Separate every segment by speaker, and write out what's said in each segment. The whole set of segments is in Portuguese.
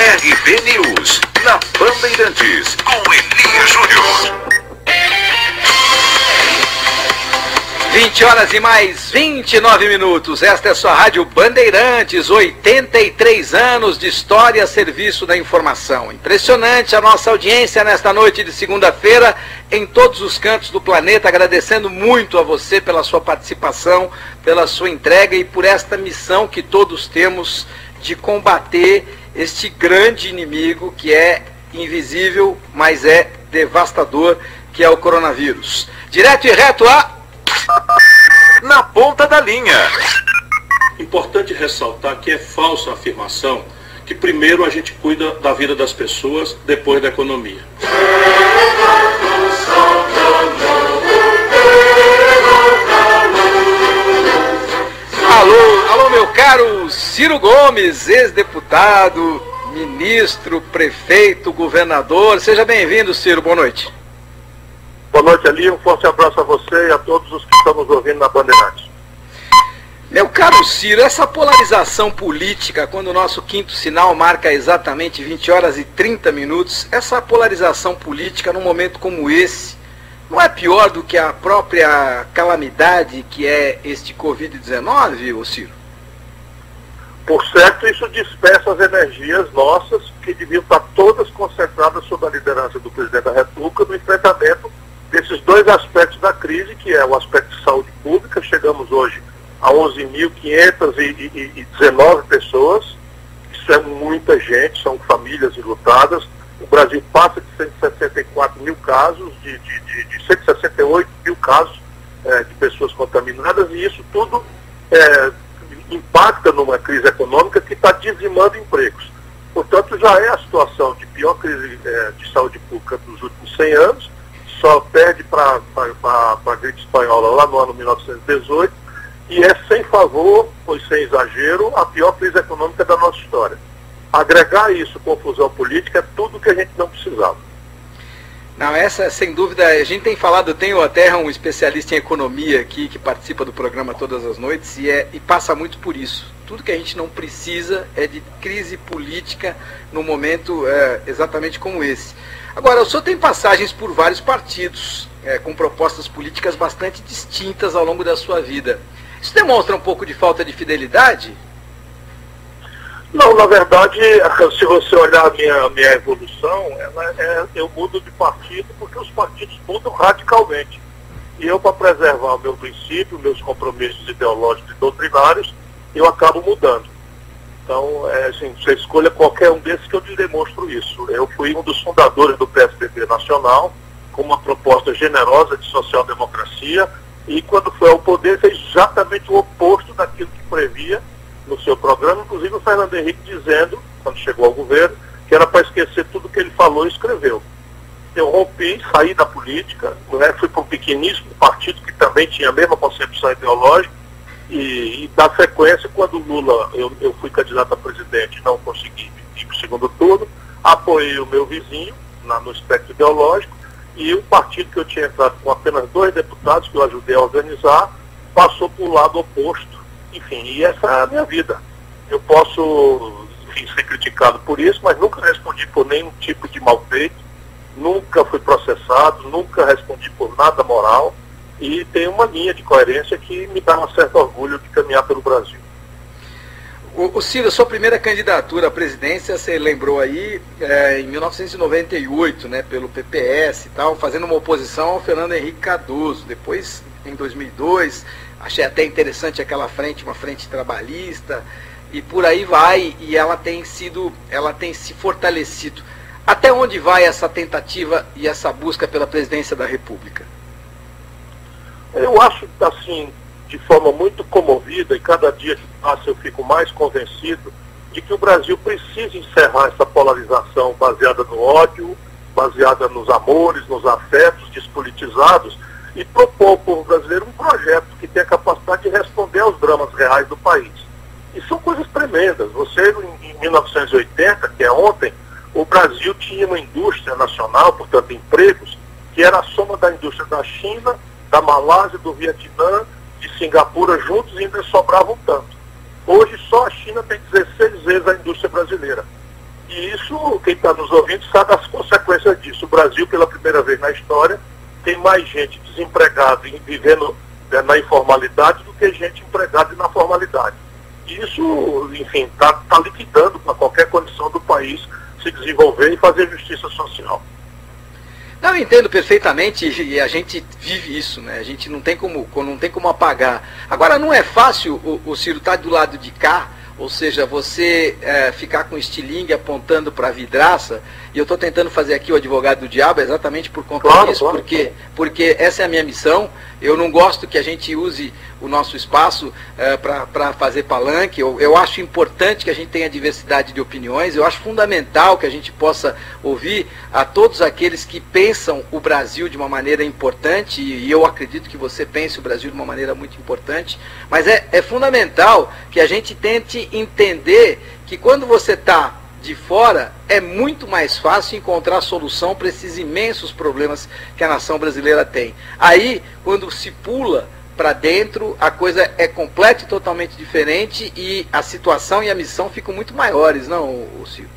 Speaker 1: RB News, na Bandeirantes, com Elias Júnior.
Speaker 2: 20 horas e mais 29 minutos. Esta é sua Rádio Bandeirantes, 83 anos de história a serviço da informação. Impressionante a nossa audiência nesta noite de segunda-feira em todos os cantos do planeta. Agradecendo muito a você pela sua participação, pela sua entrega e por esta missão que todos temos de combater este grande inimigo que é invisível, mas é devastador, que é o coronavírus. Direto e reto a
Speaker 1: Na ponta da linha.
Speaker 3: Importante ressaltar que é falsa a afirmação que primeiro a gente cuida da vida das pessoas, depois da economia.
Speaker 2: Alô, alô, meu caro Ciro Gomes, ex-deputado, ministro, prefeito, governador. Seja bem-vindo, Ciro. Boa noite.
Speaker 4: Boa noite, Ali. Um forte abraço a você e a todos os que estão nos ouvindo na Bandeirantes.
Speaker 2: Meu caro Ciro, essa polarização política, quando o nosso quinto sinal marca exatamente 20 horas e 30 minutos, essa polarização política num momento como esse, não é pior do que a própria calamidade que é este Covid-19, ô Ciro?
Speaker 4: Por certo, isso dispersa as energias nossas, que deviam estar todas concentradas sob a liderança do presidente da República no enfrentamento desses dois aspectos da crise, que é o aspecto de saúde pública. Chegamos hoje a 11.519 pessoas. Isso é muita gente, são famílias enlutadas. O Brasil passa de 164 mil casos, de, de, de, de 168 mil casos é, de pessoas contaminadas, e isso tudo é, impacta numa crise econômica que está dizimando empregos. Portanto, já é a situação de pior crise é, de saúde pública dos últimos 100 anos, só perde para a gripe espanhola lá no ano 1918, e é sem favor, pois sem exagero, a pior crise econômica da nossa história. Agregar isso confusão política é tudo que a gente não precisava.
Speaker 2: Não, essa sem dúvida, a gente tem falado, tenho até um especialista em economia aqui que participa do programa todas as noites e, é, e passa muito por isso. Tudo que a gente não precisa é de crise política num momento é, exatamente como esse. Agora, o senhor tem passagens por vários partidos, é, com propostas políticas bastante distintas ao longo da sua vida. Isso demonstra um pouco de falta de fidelidade?
Speaker 4: Não, na verdade, se você olhar a minha, minha evolução, ela é, eu mudo de partido porque os partidos mudam radicalmente. E eu, para preservar o meu princípio, meus compromissos ideológicos e doutrinários, eu acabo mudando. Então, é, assim, você escolha qualquer um desses que eu lhe demonstro isso. Eu fui um dos fundadores do PSDB Nacional, com uma proposta generosa de social-democracia, e quando foi ao poder fez exatamente o oposto daquilo que previa no seu programa, inclusive o Fernando Henrique dizendo, quando chegou ao governo, que era para esquecer tudo que ele falou e escreveu. Eu rompi, saí da política, né, fui para um pequeníssimo partido que também tinha a mesma concepção ideológica, e, e da sequência, quando Lula, eu, eu fui candidato a presidente não consegui ir para o segundo turno, apoiei o meu vizinho na, no espectro ideológico, e o partido que eu tinha entrado com apenas dois deputados, que eu ajudei a organizar, passou para o lado oposto enfim, e essa é a minha vida. Eu posso, enfim, ser criticado por isso, mas nunca respondi por nenhum tipo de mal feito, nunca fui processado, nunca respondi por nada moral e tenho uma linha de coerência que me dá um certo orgulho de caminhar pelo Brasil.
Speaker 2: O, o Ciro, sua primeira candidatura à presidência, você lembrou aí, é, em 1998, né, pelo PPS e tal, fazendo uma oposição ao Fernando Henrique Cardoso. Depois, em 2002, Achei até interessante aquela frente, uma frente trabalhista, e por aí vai, e ela tem sido, ela tem se fortalecido. Até onde vai essa tentativa e essa busca pela presidência da República?
Speaker 4: Eu acho, assim, de forma muito comovida, e cada dia que passa eu fico mais convencido de que o Brasil precisa encerrar essa polarização baseada no ódio, baseada nos amores, nos afetos despolitizados, e propor ao povo brasileiro um projeto que tenha capacidade de responder aos dramas reais do país. E são coisas tremendas. Você, em 1980, que é ontem, o Brasil tinha uma indústria nacional, portanto, empregos, que era a soma da indústria da China, da Malásia, do Vietnã, de Singapura juntos e ainda sobravam tanto. Hoje só a China tem 16 vezes a indústria brasileira. E isso quem está nos ouvindo sabe as consequências disso. O Brasil, pela primeira vez na história, tem mais gente desempregada e vivendo né, na informalidade do que gente empregada na formalidade. Isso, enfim, está tá liquidando para qualquer condição do país se desenvolver e fazer justiça social.
Speaker 2: Não, eu entendo perfeitamente e a gente vive isso, né? A gente não tem como, não tem como apagar. Agora, não é fácil o, o Ciro estar tá do lado de cá ou seja, você é, ficar com estilingue apontando para a vidraça, e eu estou tentando fazer aqui o advogado do diabo exatamente por conta claro, disso, claro. Porque, porque essa é a minha missão. Eu não gosto que a gente use o nosso espaço é, para fazer palanque. Eu, eu acho importante que a gente tenha diversidade de opiniões. Eu acho fundamental que a gente possa ouvir a todos aqueles que pensam o Brasil de uma maneira importante, e eu acredito que você pense o Brasil de uma maneira muito importante. Mas é, é fundamental que a gente tente entender que quando você está de fora, é muito mais fácil encontrar solução para esses imensos problemas que a nação brasileira tem. Aí, quando se pula para dentro, a coisa é completa e totalmente diferente e a situação e a missão ficam muito maiores, não, Silvio?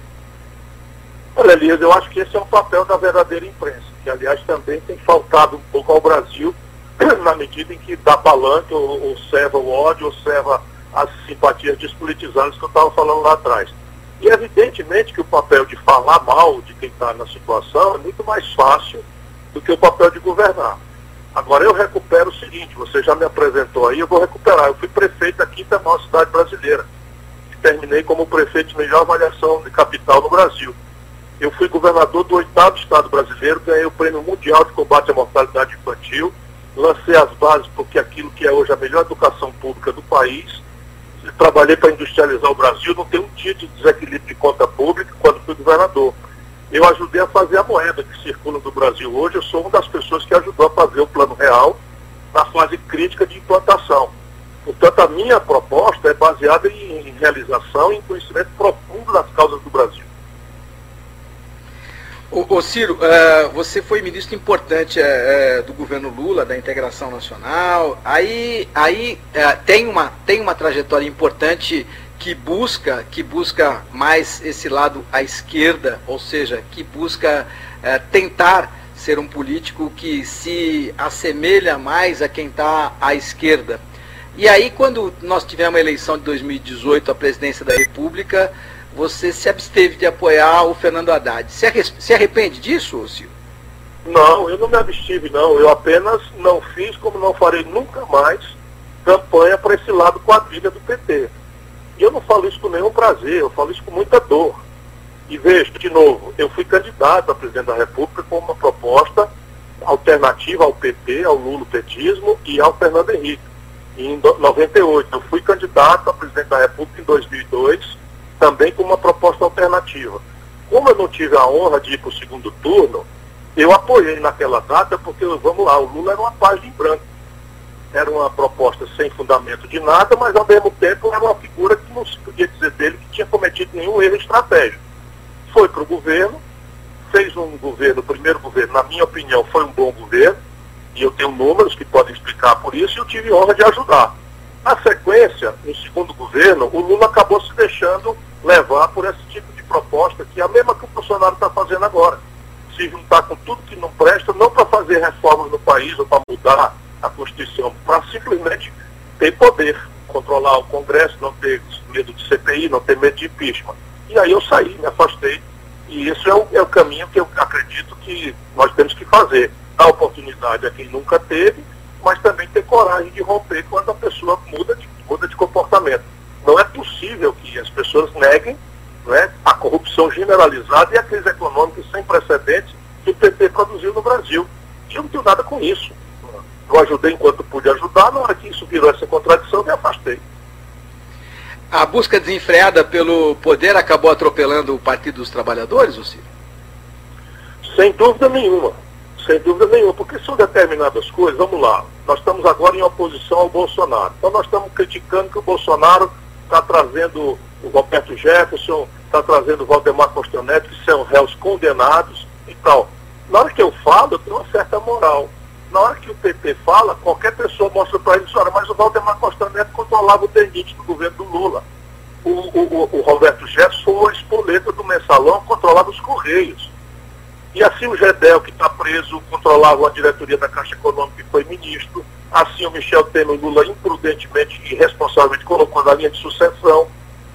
Speaker 4: Olha, Elias, eu acho que esse é o papel da verdadeira imprensa, que aliás também tem faltado um pouco ao Brasil, na medida em que dá palanque, ou, ou serva o ódio, ou serva as simpatias despolitizadas que eu estava falando lá atrás. E evidentemente que o papel de falar mal de quem está na situação é muito mais fácil do que o papel de governar. Agora eu recupero o seguinte, você já me apresentou aí, eu vou recuperar. Eu fui prefeito da quinta maior cidade brasileira. Terminei como prefeito de melhor avaliação de capital no Brasil. Eu fui governador do oitavo estado brasileiro, ganhei o prêmio mundial de combate à mortalidade infantil, lancei as bases porque aquilo que é hoje a melhor educação pública do país trabalhei para industrializar o Brasil, não tenho um título de desequilíbrio de conta pública quando fui governador. Eu ajudei a fazer a moeda que circula no Brasil hoje, eu sou uma das pessoas que ajudou a fazer o plano real na fase crítica de implantação. Portanto, a minha proposta é baseada em realização e em conhecimento profundo das causas do Brasil.
Speaker 2: Ô, Ciro, uh, você foi ministro importante uh, do governo Lula, da integração nacional. Aí, aí tem, uma, tem uma trajetória importante que busca, que busca mais esse lado à esquerda, ou seja, que busca tentar ser um político que se assemelha mais a quem está à esquerda. E aí, quando nós tivemos a eleição de 2018, a presidência da República, você se absteve de apoiar o Fernando Haddad. Se arrepende disso, Silvio?
Speaker 4: Não, eu não me abstive, não. Eu apenas não fiz, como não farei nunca mais, campanha para esse lado quadrilha do PT. E eu não falo isso com nenhum prazer, eu falo isso com muita dor. E veja, de novo, eu fui candidato a presidente da República com uma proposta alternativa ao PT, ao Lula-petismo e ao Fernando Henrique. Em 98, eu fui candidato a presidente da República em 2002 também com uma proposta alternativa. Como eu não tive a honra de ir para o segundo turno, eu apoiei naquela data porque, vamos lá, o Lula era uma página em branco. Era uma proposta sem fundamento de nada, mas ao mesmo tempo era uma figura que não se podia dizer dele que tinha cometido nenhum erro estratégico. Foi para o governo, fez um governo, o primeiro governo, na minha opinião, foi um bom governo, e eu tenho números que podem explicar por isso, e eu tive honra de ajudar. Na sequência, no segundo governo, o Lula acabou se deixando levar por esse tipo de proposta, que é a mesma que o Bolsonaro está fazendo agora. Se juntar com tudo que não presta, não para fazer reformas no país ou para mudar a Constituição, para simplesmente ter poder, controlar o Congresso, não ter medo de CPI, não ter medo de impeachment. E aí eu saí, me afastei. E esse é o, é o caminho que eu acredito que nós temos que fazer. Dar oportunidade a quem nunca teve, mas também ter coragem de romper quando a pessoa muda de, muda de comportamento. Não é possível que as pessoas neguem né, a corrupção generalizada e a crise econômica sem precedentes que o PT produziu no Brasil. E eu não tenho nada com isso. Eu ajudei enquanto pude ajudar, na hora que isso virou essa contradição, eu me afastei.
Speaker 2: A busca desenfreada pelo poder acabou atropelando o Partido dos Trabalhadores, Ciro?
Speaker 4: Sem dúvida nenhuma. Sem dúvida nenhuma, porque são determinadas coisas, vamos lá, nós estamos agora em oposição ao Bolsonaro. Então nós estamos criticando que o Bolsonaro está trazendo o Roberto Jefferson, está trazendo o Valdemar Costa Neto, que são réus condenados e tal. Na hora que eu falo, eu tenho uma certa moral. Na hora que o PT fala, qualquer pessoa mostra para ele, senhora, mas o Valdemar Costa Neto controlava o DENIT do governo do Lula. O, o, o, Roberto Jefferson foi a espoleta do mensalão, controlava os E assim o Gedel, que está preso, controlava a diretoria da Caixa Econômica e foi ministro. Assim o Michel Temer Lula imprudentemente e irresponsavelmente colocou na linha de sucessão.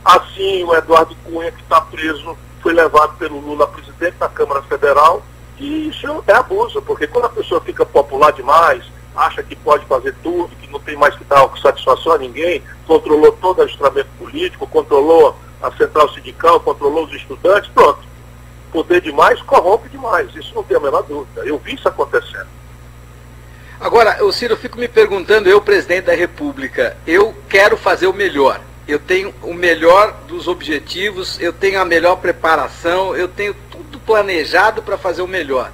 Speaker 4: Assim o Eduardo Cunha, que está preso, foi levado pelo Lula a presidente da Câmara Federal. E isso é abuso, porque quando a pessoa fica popular demais, acha que pode fazer tudo, que não tem mais que dar satisfação a ninguém, controlou todo o instrumento político, controlou a central sindical, controlou os estudantes, pronto. Poder demais corrompe demais, isso não tem a menor dúvida. Eu vi isso acontecendo.
Speaker 2: Agora, o Ciro, eu fico me perguntando, eu, presidente da República, eu quero fazer o melhor. Eu tenho o melhor dos objetivos, eu tenho a melhor preparação, eu tenho tudo planejado para fazer o melhor.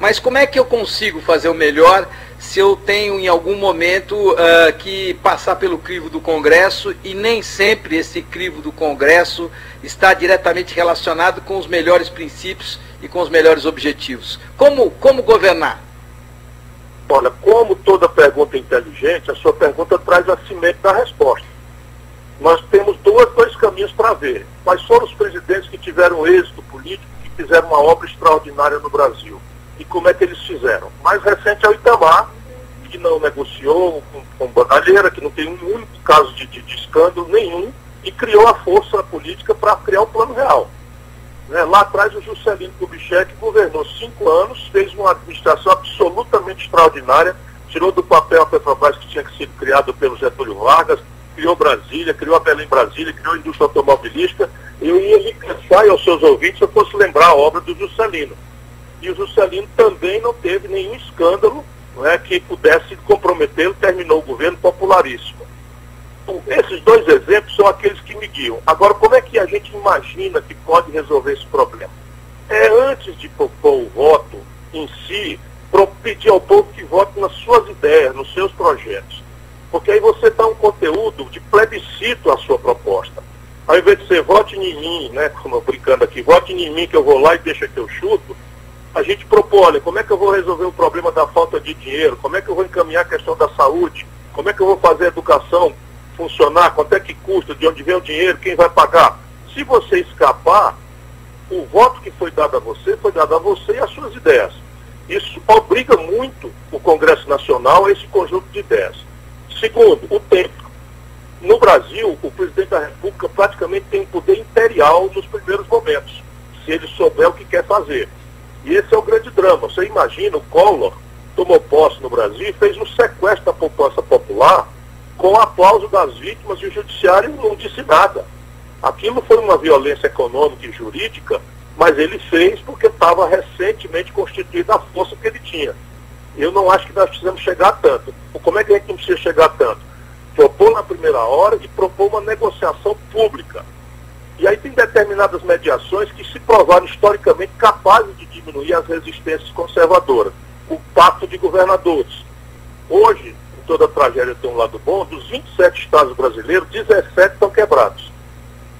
Speaker 2: Mas como é que eu consigo fazer o melhor se eu tenho em algum momento uh, que passar pelo crivo do Congresso e nem sempre esse crivo do Congresso está diretamente relacionado com os melhores princípios e com os melhores objetivos. Como, como governar?
Speaker 4: Olha, como toda pergunta inteligente, a sua pergunta traz a cimento da resposta. Nós temos dois, dois caminhos para ver. Quais foram os presidentes que tiveram êxito político, que fizeram uma obra extraordinária no Brasil? E como é que eles fizeram? Mais recente é o Itamar, que não negociou com, com bandalheira, que não tem um único caso de, de, de escândalo nenhum, e criou a força política para criar o plano real. Né? Lá atrás, o Juscelino Kubitschek governou cinco anos, fez uma administração absolutamente extraordinária, tirou do papel a Petrobras que tinha sido criado pelo Getúlio Vargas, criou Brasília, criou a Belém Brasília, criou a indústria automobilística. Eu ia lhe cansar aos seus ouvintes se eu fosse lembrar a obra do Juscelino. E o Juscelino também não teve nenhum escândalo não é, que pudesse comprometê-lo, terminou o governo popularíssimo. Esses dois exemplos são aqueles que me guiam. Agora, como é que a gente imagina que pode resolver esse problema? É antes de propor o voto em si, pedir ao povo que vote nas suas ideias, nos seus projetos. Porque aí você dá um conteúdo de plebiscito à sua proposta. Ao invés de ser vote em mim, né, como eu brincando aqui, vote em mim que eu vou lá e deixa que eu chuto, a gente propõe, olha, como é que eu vou resolver o problema da falta de dinheiro, como é que eu vou encaminhar a questão da saúde, como é que eu vou fazer a educação funcionar, quanto é que custa, de onde vem o dinheiro, quem vai pagar. Se você escapar, o voto que foi dado a você foi dado a você e as suas ideias. Isso obriga muito o Congresso Nacional a esse conjunto de ideias. Segundo, o tempo. No Brasil, o presidente da República praticamente tem poder imperial nos primeiros momentos, se ele souber o que quer fazer. E esse é o grande drama. Você imagina, o Collor tomou posse no Brasil e fez um sequestro da poupança popular com o aplauso das vítimas e o judiciário não disse nada. Aquilo foi uma violência econômica e jurídica, mas ele fez porque estava recentemente constituída a força que ele tinha. Eu não acho que nós precisamos chegar tanto. Como é que a gente não precisa chegar tanto? Propor na primeira hora e propor uma negociação pública. E aí tem determinadas mediações que se provaram historicamente capazes de diminuir as resistências conservadoras. O pacto de governadores. Hoje, toda tragédia tem um lado bom, dos 27 estados brasileiros, 17 estão quebrados.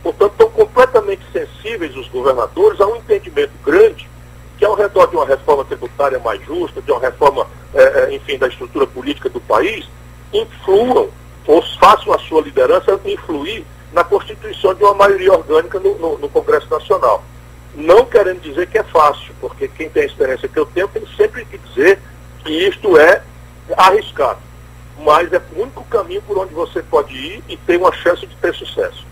Speaker 4: Portanto, estão completamente sensíveis os governadores a um entendimento grande que ao redor de uma reforma tributária mais justa, de uma reforma, é, enfim, da estrutura política do país, influam ou façam a sua liderança influir na constituição de uma maioria orgânica no, no, no, Congresso Nacional. Não querendo dizer que é fácil, porque quem tem a experiência que eu tenho tem sempre que dizer que isto é arriscado. Mas é o único caminho por onde você pode ir e tem uma chance de ter sucesso.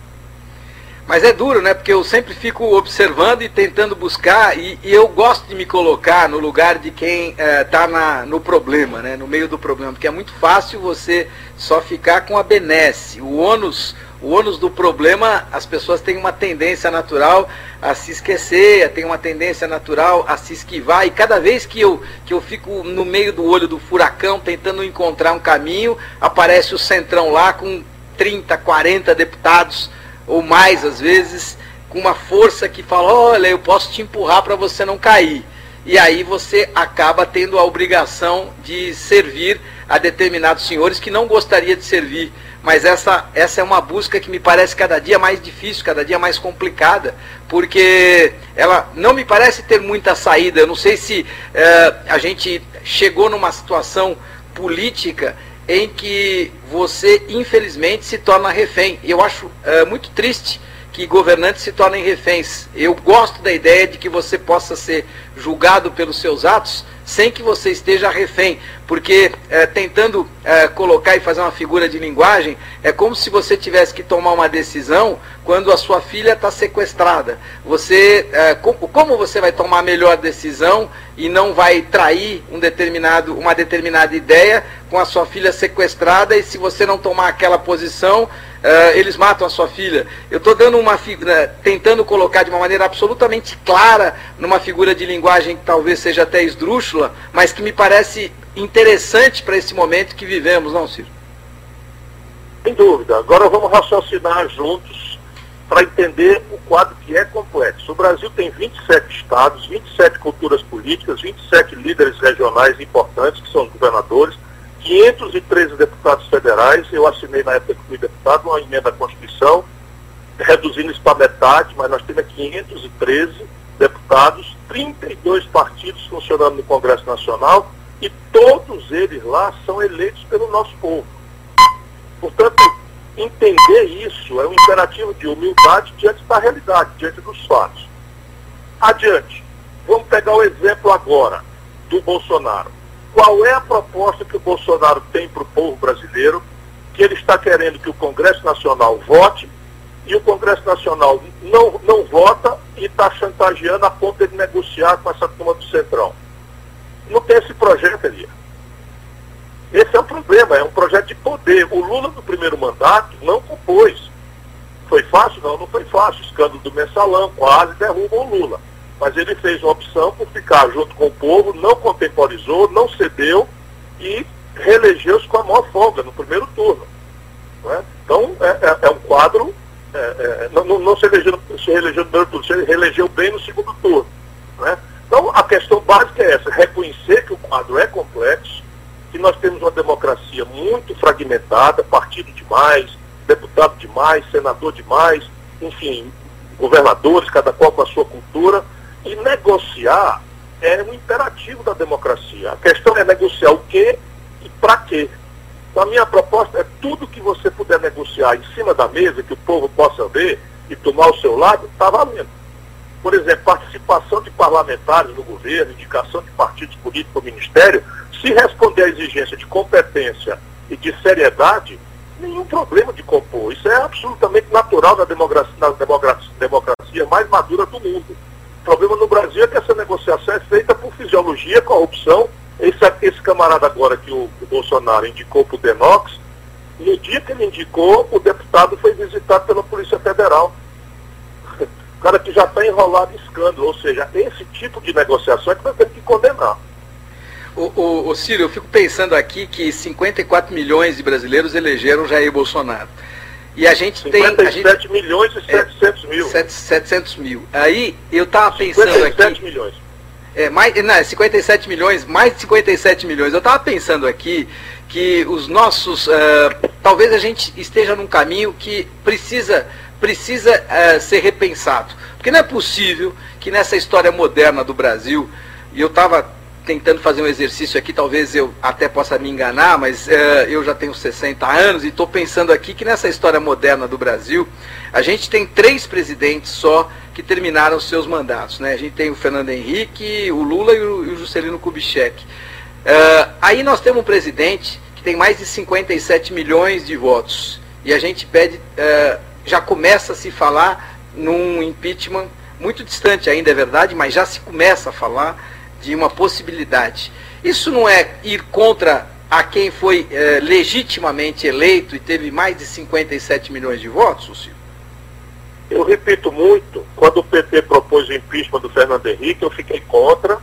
Speaker 2: Mas é duro, né? Porque eu sempre fico observando e tentando buscar, e, e eu gosto de me colocar no lugar de quem está eh, no problema, né? No meio do problema. Porque é muito fácil você só ficar com a benesse. O ônus, o ônus do problema, as pessoas têm uma tendência natural a se esquecer, têm uma tendência natural a se esquivar, e cada vez que eu, que eu fico no meio do olho do furacão tentando encontrar um caminho, aparece o centrão lá com 30, 40 deputados ou mais às vezes, com uma força que fala: olha, eu posso te empurrar para você não cair. E aí você acaba tendo a obrigação de servir a determinados senhores que não gostaria de servir. Mas essa, essa é uma busca que me parece cada dia mais difícil, cada dia mais complicada, porque ela não me parece ter muita saída. Eu não sei se eh, a gente chegou numa situação política em que você, infelizmente, se torna refém. Eu acho é, muito triste que governantes se tornem reféns. Eu gosto da ideia de que você possa ser julgado pelos seus atos sem que você esteja refém, porque é, tentando é, colocar e fazer uma figura de linguagem, é como se você tivesse que tomar uma decisão quando a sua filha está sequestrada. Você, é, como você vai tomar a melhor decisão e não vai trair um determinado, uma determinada ideia com a sua filha sequestrada e se você não tomar aquela posição, Uh, eles matam a sua filha. Eu estou dando uma né, tentando colocar de uma maneira absolutamente clara numa figura de linguagem que talvez seja até esdrúxula, mas que me parece interessante para esse momento que vivemos, não, Ciro?
Speaker 4: Sem dúvida. Agora vamos raciocinar juntos para entender o quadro que é complexo. O Brasil tem 27 estados, 27 culturas políticas, 27 líderes regionais importantes, que são governadores, 513 deputados federais, eu assinei na época que fui deputado uma emenda à Constituição, reduzindo isso para metade, mas nós temos 513 deputados, 32 partidos funcionando no Congresso Nacional e todos eles lá são eleitos pelo nosso povo. Portanto, entender isso é um imperativo de humildade diante da realidade, diante dos fatos. Adiante. Vamos pegar o exemplo agora do Bolsonaro qual é a proposta que o Bolsonaro tem para o povo brasileiro, que ele está querendo que o Congresso Nacional vote, e o Congresso Nacional não, não vota e está chantageando a ponto de negociar com essa turma do Centrão. Não tem esse projeto ali. Esse é o problema, é um projeto de poder. O Lula, no primeiro mandato, não compôs. Foi fácil? Não, não foi fácil. Escândalo do mensalão quase derruba o Lula mas ele fez uma opção por ficar junto com o povo, não contemporizou, não cedeu e reelegeu-se com a maior folga no primeiro turno. É? Então, é, é, é, um quadro, é, é, não, não, se, elegeu, se reelegeu no primeiro turno, se reelegeu bem no segundo turno. É? Então, a questão básica é essa, reconhecer que o quadro é complexo, que nós temos uma democracia muito fragmentada, partido demais, deputado demais, senador demais, enfim, governadores, cada qual com a sua cultura, e negociar é um imperativo da democracia. A questão é negociar o quê e para quê. Então, a minha proposta é tudo que você puder negociar em cima da mesa, que o povo possa ver e tomar o seu lado, está valendo. Por exemplo, participação de parlamentares no governo, indicação de partidos políticos no ministério, se responder à exigência de competência e de seriedade, nenhum problema de compor. Isso é absolutamente natural na democracia, na democracia mais madura do mundo. O problema no Brasil é que essa negociação é feita por fisiologia, corrupção. Esse, esse camarada agora que o, o Bolsonaro indicou para o Denox, no dia que ele indicou, o deputado foi visitado pela Polícia Federal. O cara que já está enrolado em escândalo. Ou seja, esse tipo de negociação é que nós temos que condenar.
Speaker 2: O, o, o Círio, eu fico pensando aqui que 54 milhões de brasileiros elegeram Jair Bolsonaro. E a gente 57 tem.
Speaker 4: 57 milhões e 700 é, mil.
Speaker 2: 700 mil. Aí eu estava pensando 57 aqui.
Speaker 4: milhões.
Speaker 2: É, mais, não, 57 milhões, mais de 57 milhões. Eu estava pensando aqui que os nossos. Uh, talvez a gente esteja num caminho que precisa, precisa uh, ser repensado. Porque não é possível que nessa história moderna do Brasil, e eu estava tentando fazer um exercício aqui, talvez eu até possa me enganar, mas é, eu já tenho 60 anos e estou pensando aqui que nessa história moderna do Brasil, a gente tem três presidentes só que terminaram seus mandatos. Né? A gente tem o Fernando Henrique, o Lula e o, e o Juscelino Kubitschek. É, aí nós temos um presidente que tem mais de 57 milhões de votos. E a gente pede, é, já começa a se falar num impeachment muito distante ainda, é verdade, mas já se começa a falar de uma possibilidade. Isso não é ir contra a quem foi é, legitimamente eleito e teve mais de 57 milhões de votos, Lucio?
Speaker 4: Eu repito muito, quando o PT propôs o impeachment do Fernando Henrique, eu fiquei contra.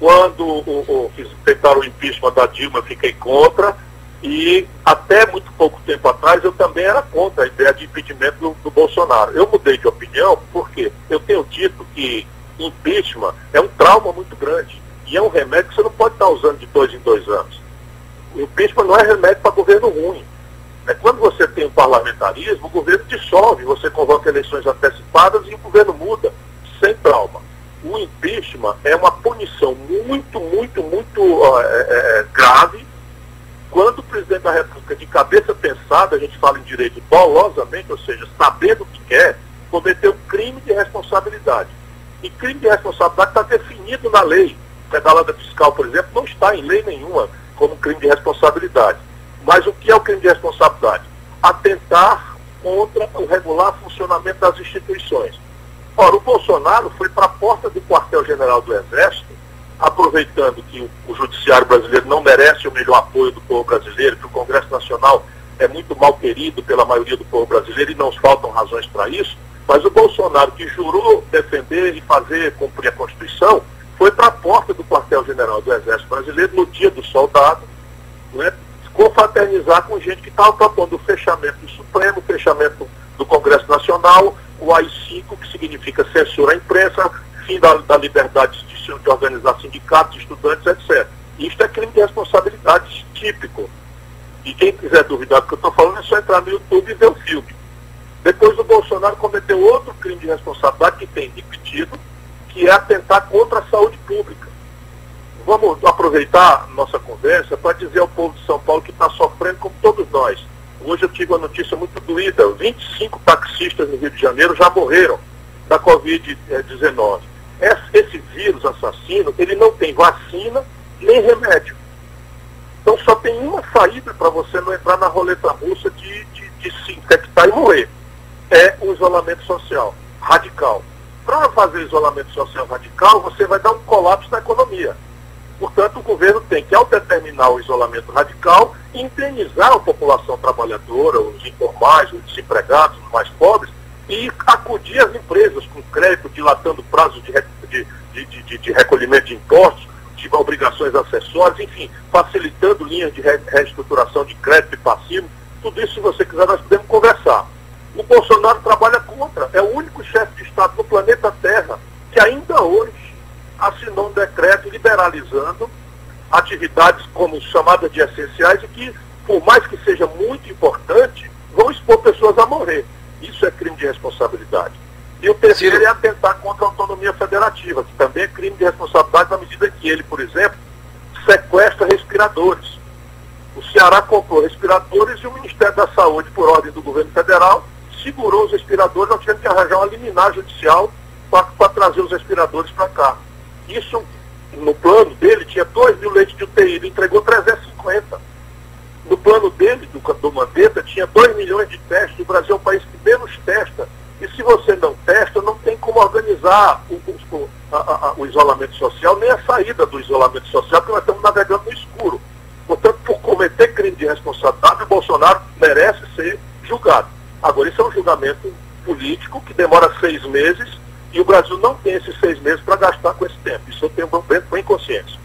Speaker 4: Quando o, o, tentaram o impeachment da Dilma, eu fiquei contra. E até muito pouco tempo atrás eu também era contra a ideia de impedimento do, do Bolsonaro. Eu mudei de opinião porque eu tenho dito que impeachment é um trauma muito grande. E é um remédio que você não pode estar usando de dois em dois anos. O impeachment não é remédio para governo ruim. É quando você tem o um parlamentarismo, o governo dissolve, você convoca eleições antecipadas e o governo muda, sem trauma. O impeachment é uma punição muito, muito, muito uh, é, é, grave quando o presidente da República, de cabeça pensada, a gente fala em direito dolosamente, ou seja, sabendo o que quer, cometeu crime de responsabilidade. E crime de responsabilidade está definido na lei. Pedalada fiscal, por exemplo, não está em lei nenhuma como crime de responsabilidade. Mas o que é o crime de responsabilidade? Atentar contra o regular funcionamento das instituições. Ora, o Bolsonaro foi para a porta do quartel-general do Exército, aproveitando que o, o judiciário brasileiro não merece o melhor apoio do povo brasileiro, que o Congresso Nacional é muito mal querido pela maioria do povo brasileiro e não faltam razões para isso, mas o Bolsonaro, que jurou defender e fazer cumprir a Constituição, foi para a porta do quartel-general do Exército Brasileiro no dia do soldado, né, confraternizar com gente que estava propondo o fechamento do Supremo, o fechamento do Congresso Nacional, o AI-5, que significa censura à imprensa, fim da, da liberdade de, de organizar sindicatos, estudantes, etc. Isto é crime de responsabilidade típico. E quem quiser duvidar do que eu estou falando é só entrar no YouTube e ver o filme. Depois o Bolsonaro cometeu outro crime de responsabilidade que tem repetido, que é atentar contra a saúde pública. Vamos aproveitar nossa conversa para dizer ao povo de São Paulo que está sofrendo como todos nós. Hoje eu tive uma notícia muito doída. 25 taxistas no Rio de Janeiro já morreram da Covid-19. Esse vírus assassino, ele não tem vacina nem remédio. Então só tem uma saída para você não entrar na roleta russa de, de, de se infectar e morrer. É o isolamento social radical. Para fazer isolamento social radical, você vai dar um colapso na economia. Portanto, o governo tem que, ao determinar o isolamento radical, indenizar a população trabalhadora, os informais, os desempregados, os mais pobres, e acudir as empresas com crédito, dilatando prazo de, de, de, de recolhimento de impostos, de obrigações acessórias, enfim, facilitando linhas de reestruturação de crédito e passivo. Tudo isso, se você quiser, nós podemos conversar. O Bolsonaro trabalha contra, é o único chefe de Estado no planeta Terra que ainda hoje assinou um decreto liberalizando atividades como chamadas de essenciais e que, por mais que seja muito importante, vão expor pessoas a morrer. Isso é crime de responsabilidade. E o terceiro é atentar contra a autonomia federativa, que também é crime de responsabilidade na medida que ele, por exemplo, sequestra respiradores. O Ceará comprou respiradores e o Ministério da Saúde, por ordem do governo federal, segurou os respiradores, nós tivemos que arranjar uma liminar judicial para trazer os respiradores para cá. Isso, no plano dele, tinha 2 mil leitos de UTI, ele entregou 350. No plano dele, do, do Mandetta, tinha 2 milhões de testes, o Brasil é o país que menos testa e se você não testa, não tem como organizar o, o, a, a, o isolamento social, nem a saída do isolamento social, porque nós estamos navegando no escuro. Portanto, por cometer crime de responsabilidade, o Bolsonaro merece ser julgado. Agora, isso é um julgamento político que demora seis meses e o Brasil não tem esses seis meses para gastar com esse tempo. Isso eu tenho bem, bem consciência.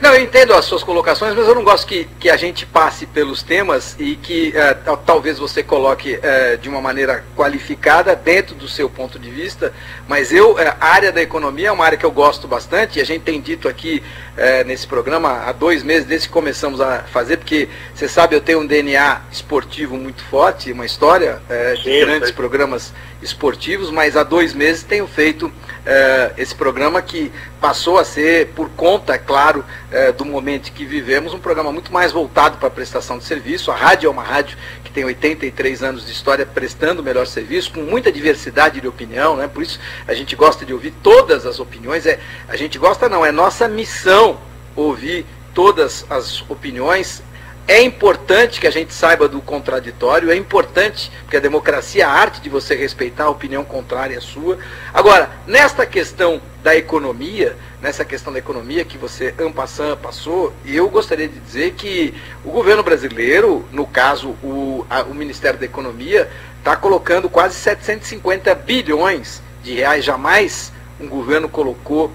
Speaker 2: Não, eu entendo as suas colocações, mas eu não gosto que, que a gente passe pelos temas e que uh, talvez você coloque uh, de uma maneira qualificada dentro do seu ponto de vista, mas eu, uh, a área da economia é uma área que eu gosto bastante e a gente tem dito aqui nesse programa há dois meses, desde que começamos a fazer, porque você sabe, eu tenho um DNA esportivo muito forte, uma história de Sim, grandes programas esportivos, mas há dois meses tenho feito esse programa que passou a ser, por conta, é claro, é, do momento que vivemos, um programa muito mais voltado para a prestação de serviço. A rádio é uma rádio que tem 83 anos de história prestando o melhor serviço, com muita diversidade de opinião, né? por isso a gente gosta de ouvir todas as opiniões. É, a gente gosta não, é nossa missão ouvir todas as opiniões, é importante que a gente saiba do contraditório, é importante, porque a democracia é a arte de você respeitar a opinião contrária à sua. Agora, nesta questão da economia, nessa questão da economia que você ampassam passou, eu gostaria de dizer que o governo brasileiro, no caso o, a, o Ministério da Economia, está colocando quase 750 bilhões de reais. Jamais um governo colocou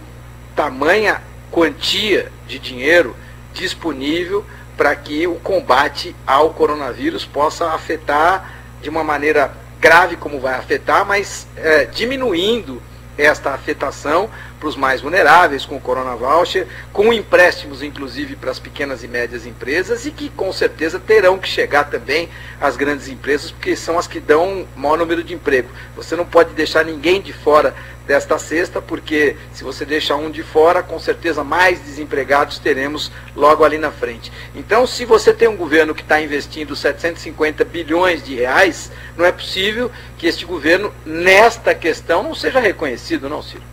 Speaker 2: tamanha quantia de dinheiro disponível para que o combate ao coronavírus possa afetar de uma maneira grave como vai afetar, mas é, diminuindo esta afetação para os mais vulneráveis com o Corona Voucher, com empréstimos inclusive para as pequenas e médias empresas e que com certeza terão que chegar também às grandes empresas, porque são as que dão maior número de emprego. Você não pode deixar ninguém de fora desta sexta, porque se você deixar um de fora, com certeza mais desempregados teremos logo ali na frente. Então, se você tem um governo que está investindo 750 bilhões de reais, não é possível que este governo, nesta questão, não seja reconhecido, não, Ciro?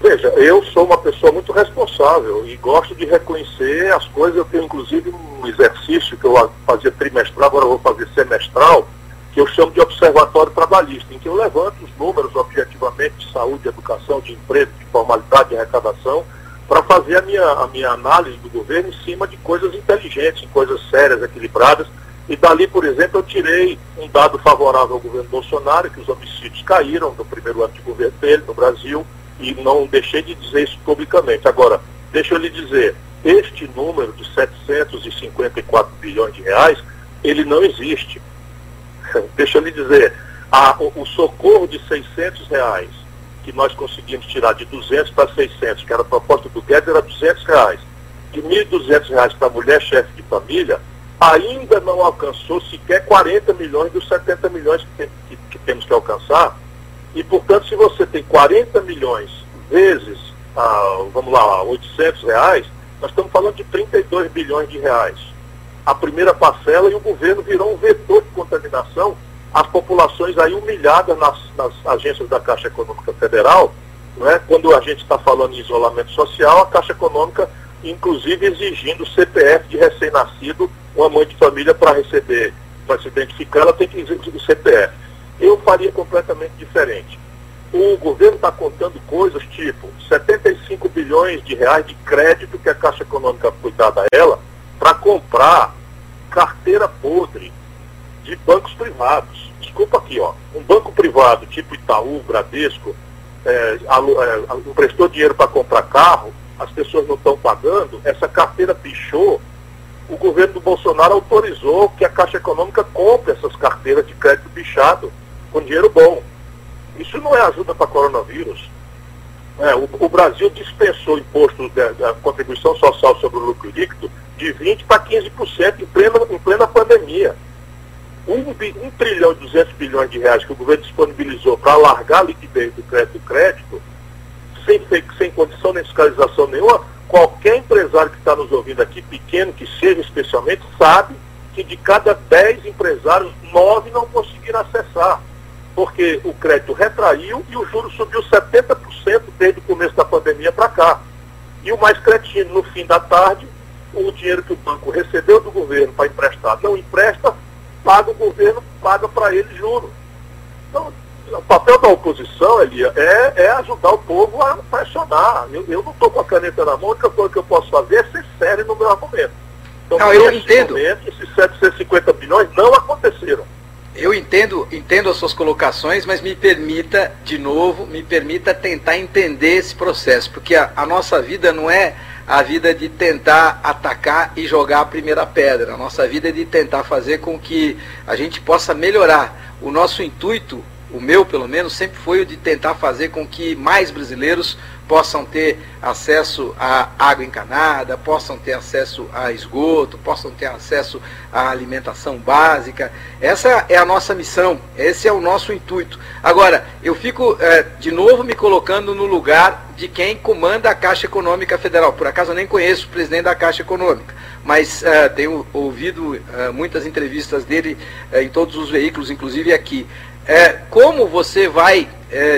Speaker 4: Veja, eu sou uma pessoa muito responsável e gosto de reconhecer as coisas. Eu tenho, inclusive, um exercício que eu fazia trimestral, agora vou fazer semestral, que eu chamo de observatório trabalhista, em que eu levanto os números objetivamente de saúde, de educação, de emprego, de formalidade, de arrecadação, para fazer a minha, a minha análise do governo em cima de coisas inteligentes, coisas sérias, equilibradas. E dali, por exemplo, eu tirei um dado favorável ao governo Bolsonaro, que os homicídios caíram no primeiro ano de governo dele no Brasil, e não deixei de dizer isso publicamente. Agora, deixa eu lhe dizer, este número de 754 bilhões de reais, ele não existe. Deixa eu lhe dizer, a, o, o, socorro de 600 reais, que nós conseguimos tirar de 200 para 600, que era a proposta do Guedes, era 200 reais. De 1.200 reais para mulher chefe de família, ainda não alcançou sequer 40 milhões dos 70 milhões que, tem, que, que temos que alcançar. E, portanto, se você tem 40 milhões vezes, ah, vamos lá, 800 reais, nós estamos falando de 32 bilhões de reais a primeira parcela e o governo virou um vetor de contaminação as populações aí humilhadas nas, nas agências da Caixa Econômica Federal, não é? quando a gente está falando em isolamento social, a Caixa Econômica, inclusive, exigindo CPF de recém-nascido, uma mãe de família para receber, para se identificar, ela tem que exigir o CPF. Eu faria completamente diferente. O governo está contando coisas tipo 75 bilhões de reais de crédito que a Caixa Econômica foi dada a ela para comprar carteira podre de bancos privados. Desculpa aqui, ó. Um banco privado tipo Itaú, Bradesco, é, é, emprestou dinheiro para comprar carro, as pessoas não estão pagando, essa carteira pichou, o governo do Bolsonaro autorizou que a Caixa Econômica compre essas carteiras de crédito bichado com dinheiro bom. Isso não é ajuda para coronavírus. É, o, o, Brasil dispensou imposto da contribuição social sobre o lucro líquido de 20% para 15% em plena, em plena pandemia. Um, um trilhão e 200 bilhões de reais que o governo disponibilizou para alargar a liquidez do crédito, crédito sem, sem condição nem fiscalização nenhuma, qualquer empresário que está nos ouvindo aqui, pequeno que seja especialmente, sabe que de cada 10 empresários, 9 não conseguiram acessar. Porque o crédito retraiu e o juro subiu 70% desde o começo da pandemia para cá. E o mais cretino, no fim da tarde, o dinheiro que o banco recebeu do governo para emprestar não empresta, paga o governo, paga para ele juro. Então, o papel da oposição, Elia, é, é ajudar o povo a pressionar. Eu, eu não estou com a caneta na mão, a única coisa que eu posso fazer é ser sério no meu argumento.
Speaker 2: Então, não, eu entendo.
Speaker 4: Momento, esses 750 bilhões não aconteceram.
Speaker 2: Eu entendo, entendo as suas colocações, mas me permita, de novo, me permita tentar entender esse processo, porque a, a nossa vida não é a vida de tentar atacar e jogar a primeira pedra. A nossa vida é de tentar fazer com que a gente possa melhorar. O nosso intuito, o meu pelo menos, sempre foi o de tentar fazer com que mais brasileiros possam ter acesso à água encanada, possam ter acesso a esgoto, possam ter acesso à alimentação básica. Essa é a nossa missão, esse é o nosso intuito. Agora, eu fico é, de novo me colocando no lugar de quem comanda a Caixa Econômica Federal. Por acaso eu nem conheço o presidente da Caixa Econômica, mas é, tenho ouvido é, muitas entrevistas dele em todos os veículos, inclusive aqui. Como você vai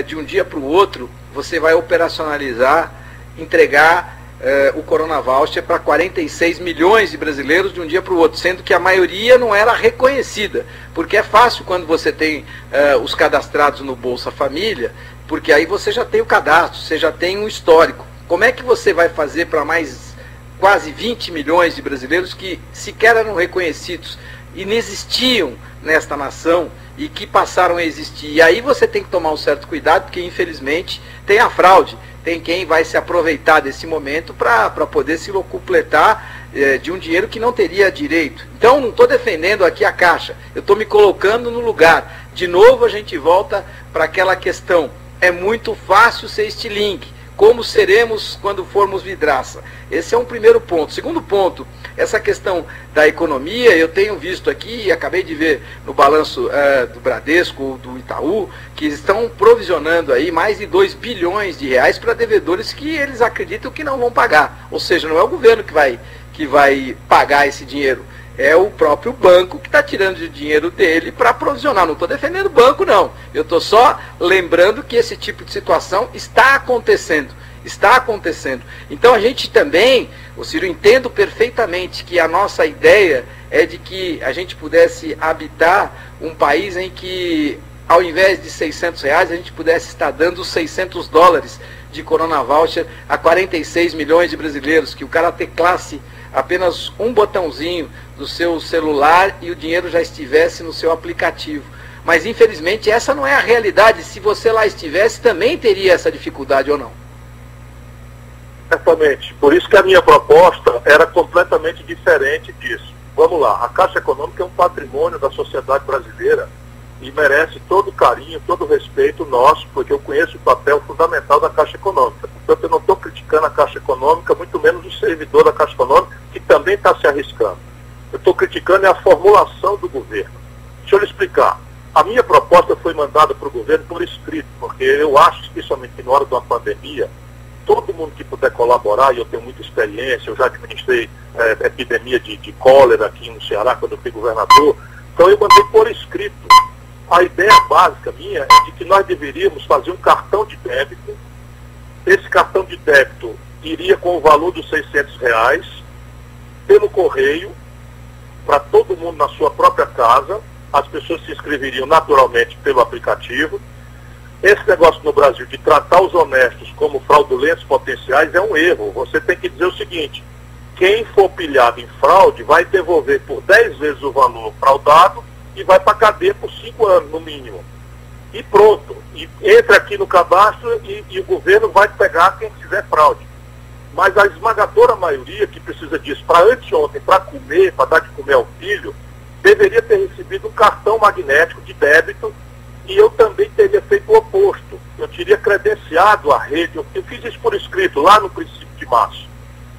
Speaker 2: de um dia para o outro você vai operacionalizar, entregar eh, o Corona Voucher para 46 milhões de brasileiros de um dia para o outro, sendo que a maioria não era reconhecida. Porque é fácil quando você tem eh, os cadastrados no Bolsa Família, porque aí você já tem o cadastro, você já tem um histórico. Como é que você vai fazer para mais quase 20 milhões de brasileiros que sequer eram reconhecidos, inexistiam nesta nação e que passaram a existir. E aí você tem que tomar um certo cuidado, porque infelizmente tem a fraude, tem quem vai se aproveitar desse momento para poder se completar eh, de um dinheiro que não teria direito. Então não estou defendendo aqui a Caixa, eu estou me colocando no lugar. De novo a gente volta para aquela questão. É muito fácil ser estilingue. como seremos quando formos vidraça. Esse é um primeiro ponto. Segundo ponto, essa questão da economia, eu tenho visto aqui, e acabei de ver no balanço uh, do Bradesco, do Itaú, que estão provisionando aí mais de 2 bilhões de reais para devedores que eles acreditam que não vão pagar. Ou seja, não é o governo que vai, que vai pagar esse dinheiro é o próprio banco que está tirando o dinheiro dele para provisionar. Não estou defendendo o banco, não. Eu estou só lembrando que esse tipo de situação está acontecendo. Está acontecendo. Então a gente também, o Ciro, entendo perfeitamente que a nossa ideia é de que a gente pudesse habitar um país em que, ao invés de 600 reais, a gente pudesse estar dando 600 dólares de Corona Voucher a 46 milhões de brasileiros, que o cara ter classe apenas um botãozinho do seu celular e o dinheiro já estivesse no seu aplicativo. Mas infelizmente essa não é a realidade. Se você lá estivesse, também teria essa dificuldade ou não?
Speaker 4: Certamente. Por isso que a minha proposta era completamente diferente disso. Vamos lá, a Caixa Econômica é um patrimônio da sociedade brasileira e merece todo o carinho, todo o respeito nosso, porque eu conheço o papel fundamental da Caixa Econômica. Portanto, eu não estou criticando a Caixa Econômica, muito menos o servidor da Caixa Econômica, que também está se arriscando. Eu estou criticando é a formulação do governo. Deixa eu lhe explicar. A minha proposta foi mandada para o governo por escrito, porque eu acho, especialmente na hora de uma pandemia, todo mundo que puder colaborar, e eu tenho muita experiência, eu já administrei é, epidemia de, de cólera aqui no Ceará, quando eu fui governador, então eu mandei por escrito a ideia básica minha é de que nós deveríamos fazer um cartão de débito. Esse cartão de débito iria com o valor dos 600 reais pelo correio para todo mundo na sua própria casa. As pessoas se inscreveriam naturalmente pelo aplicativo. Esse negócio no Brasil de tratar os honestos como fraudulentos potenciais é um erro. Você tem que dizer o seguinte: quem for pilhado em fraude vai devolver por 10 vezes o valor fraudado e vai para cadeia por cinco anos, no mínimo. E pronto. E entra aqui no cadastro e, e o governo vai pegar quem fizer fraude. Mas a esmagadora maioria que precisa disso para anteontem, para comer, para dar de comer ao filho, deveria ter recebido um cartão magnético de débito e eu também teria feito o oposto. Eu teria credenciado a rede, eu, fiz isso por escrito lá no princípio de março.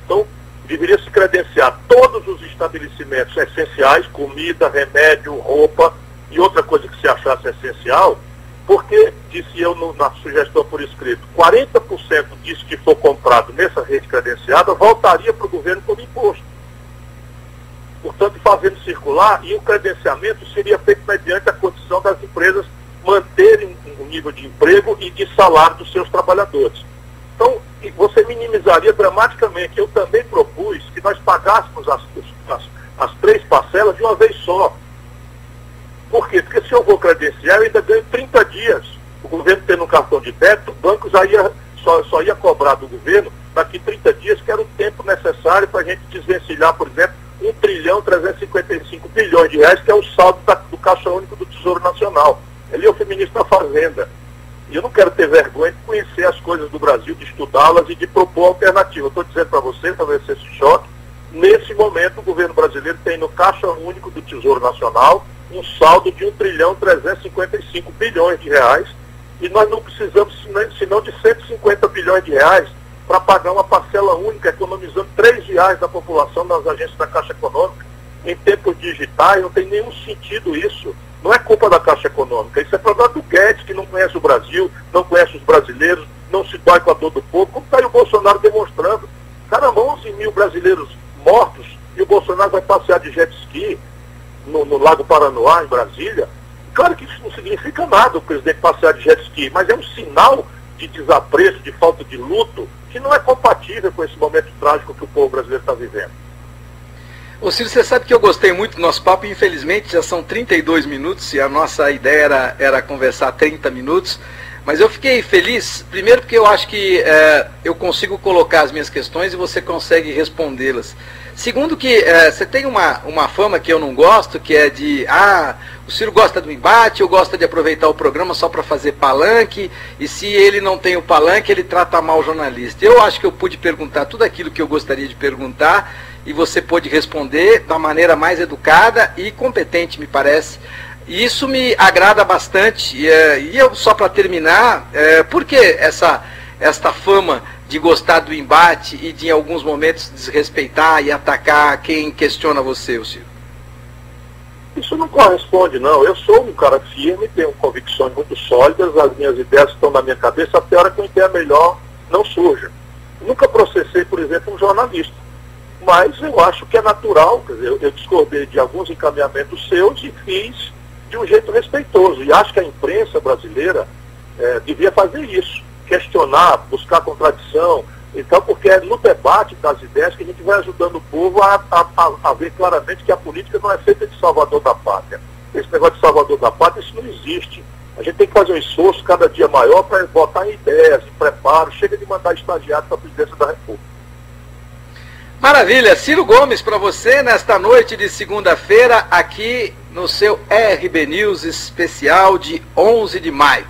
Speaker 4: Então, deveria se credenciar todos os estabelecimentos essenciais, comida, remédio, roupa e outra coisa que se achasse essencial, porque, disse eu no, na sugestão por escrito, 40% disso que for comprado nessa rede credenciada voltaria para o governo como imposto. Portanto, fazendo circular, e o credenciamento seria feito mediante a condição das empresas manterem um nível de emprego e de salário dos seus trabalhadores. Então, você minimizaria dramaticamente. Eu também propus que nós pagássemos as, as, as três parcelas de uma vez só. Por quê? Porque se eu vou credenciar, eu ainda ganho 30 dias. O governo tendo um cartão de débito, o banco já ia, só, só ia cobrar do governo daqui 30 dias, que era o tempo necessário para a gente desvencilhar, por exemplo, 1 trilhão 355 bilhões de reais, que é o saldo da, do Caixa Único do Tesouro Nacional. Ele é o feminista da Fazenda. E eu não quero ter vergonha de conhecer as coisas do Brasil, de estudá-las e de propor alternativa. Estou dizendo para você, talvez esse choque, nesse momento o governo brasileiro tem no Caixa Único do Tesouro Nacional um saldo de 1 trilhão 355 bilhões de reais e nós não precisamos senão de 150 bilhões de reais para pagar uma parcela única, economizando 3 reais da população nas agências da Caixa Econômica. Em tempos digitais não tem nenhum sentido isso. Não é culpa da Caixa Econômica, isso é problema do Guedes, que não conhece o Brasil, não conhece os brasileiros, não se dói com a dor do povo, como está aí o Bolsonaro demonstrando. Caramba, 11 mil brasileiros mortos e o Bolsonaro vai passear de jet ski no, no Lago Paranoá, em Brasília. Claro que isso não significa nada, o presidente passear de jet ski, mas é um sinal de desapreço, de falta de luto, que não é compatível com esse momento trágico que o povo brasileiro está vivendo.
Speaker 2: Ô Ciro, você sabe que eu gostei muito do nosso papo, infelizmente já são 32 minutos e a nossa ideia era, era conversar 30 minutos, mas eu fiquei feliz, primeiro porque eu acho que é, eu consigo colocar as minhas questões e você consegue respondê-las. Segundo que é, você tem uma, uma fama que eu não gosto, que é de, ah, o Ciro gosta do embate, ou gosta de aproveitar o programa só para fazer palanque, e se ele não tem o palanque, ele trata mal o jornalista. Eu acho que eu pude perguntar tudo aquilo que eu gostaria de perguntar, e você pôde responder da maneira mais educada e competente, me parece. E isso me agrada bastante. E, eh, eu, só para terminar, é, por que essa, esta fama de gostar do embate e de, em alguns momentos, desrespeitar e atacar quem questiona você, Ciro?
Speaker 4: Isso não corresponde, não. Eu sou um cara firme, tenho convicções muito sólidas, as minhas ideias estão na minha cabeça até a hora que uma ideia melhor não surja. Nunca processei, por exemplo, um jornalista. Mas eu acho que é natural, quer dizer, eu discordei de alguns encaminhamentos seus e fiz de um jeito respeitoso. E acho que a imprensa brasileira é, devia fazer isso, questionar, buscar contradição. Então, porque é no debate das ideias que a gente vai ajudando o povo a, a, a ver claramente que a política não é feita de salvador da pátria. Esse negócio de salvador da pátria, isso não existe. A gente tem que fazer um esforço cada dia maior para botar em ideias, em preparo. Chega de mandar estagiário para a presidência da República.
Speaker 2: Maravilha, Ciro Gomes para você nesta noite de segunda-feira aqui no seu RB News especial de 11 de maio.